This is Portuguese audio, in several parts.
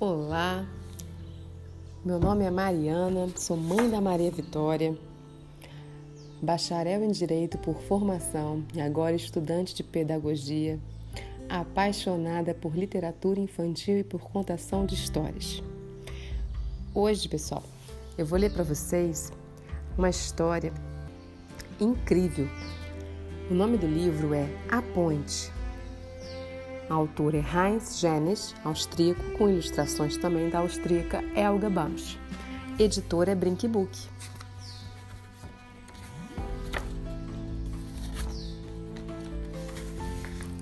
Olá, meu nome é Mariana, sou mãe da Maria Vitória, bacharel em Direito por formação e agora estudante de Pedagogia, apaixonada por literatura infantil e por contação de histórias. Hoje, pessoal, eu vou ler para vocês uma história incrível. O nome do livro é A Ponte a autora é Heinz Janes, austríaco, com ilustrações também da austríaca Elga Bams. Editora é Brinkbook.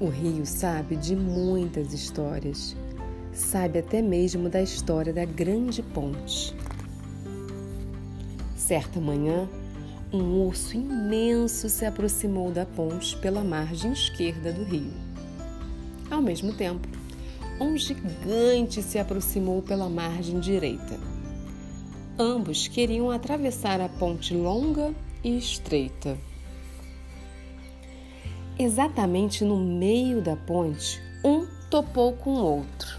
O rio sabe de muitas histórias. Sabe até mesmo da história da Grande Ponte. Certa manhã, um urso imenso se aproximou da ponte pela margem esquerda do rio. Ao mesmo tempo, um gigante se aproximou pela margem direita. Ambos queriam atravessar a ponte longa e estreita. Exatamente no meio da ponte, um topou com o outro.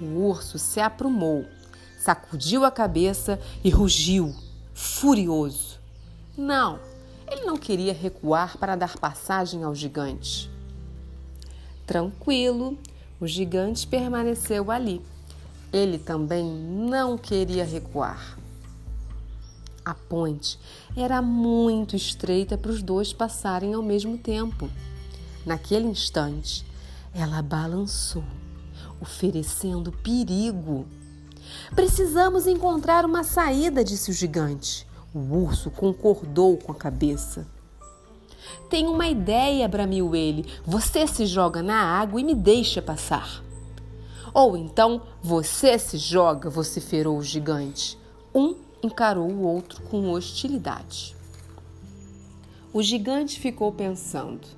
O urso se aprumou, sacudiu a cabeça e rugiu, furioso. Não, ele não queria recuar para dar passagem ao gigante. Tranquilo, o gigante permaneceu ali. Ele também não queria recuar. A ponte era muito estreita para os dois passarem ao mesmo tempo. Naquele instante, ela balançou, oferecendo perigo. Precisamos encontrar uma saída, disse o gigante. O urso concordou com a cabeça. Tenho uma ideia, bramiu ele. Você se joga na água e me deixa passar. Ou então você se joga, vociferou o gigante. Um encarou o outro com hostilidade. O gigante ficou pensando.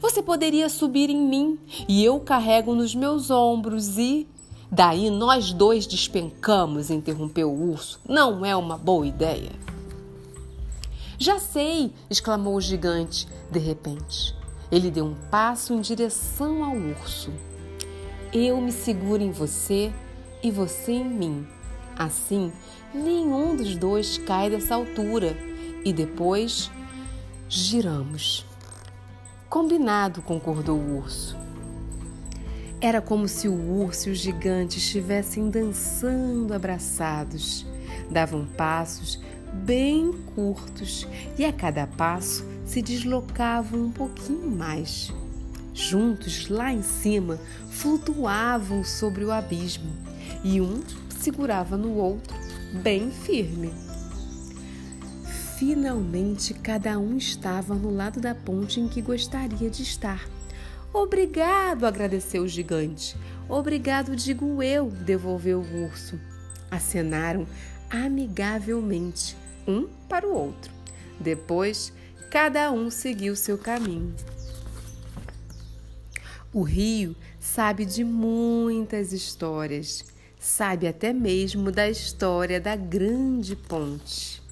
Você poderia subir em mim e eu carrego nos meus ombros e. Daí nós dois despencamos, interrompeu o urso. Não é uma boa ideia. Já sei! exclamou o gigante de repente. Ele deu um passo em direção ao urso. Eu me seguro em você e você em mim. Assim, nenhum dos dois cai dessa altura e depois giramos. Combinado, concordou o urso. Era como se o urso e o gigante estivessem dançando abraçados. Davam passos bem curtos e a cada passo se deslocavam um pouquinho mais. Juntos, lá em cima, flutuavam sobre o abismo e um segurava no outro, bem firme. Finalmente, cada um estava no lado da ponte em que gostaria de estar. Obrigado, agradeceu o gigante. Obrigado, digo eu, devolveu o urso. Acenaram amigavelmente um para o outro. Depois, cada um seguiu seu caminho. O rio sabe de muitas histórias, sabe até mesmo da história da grande ponte.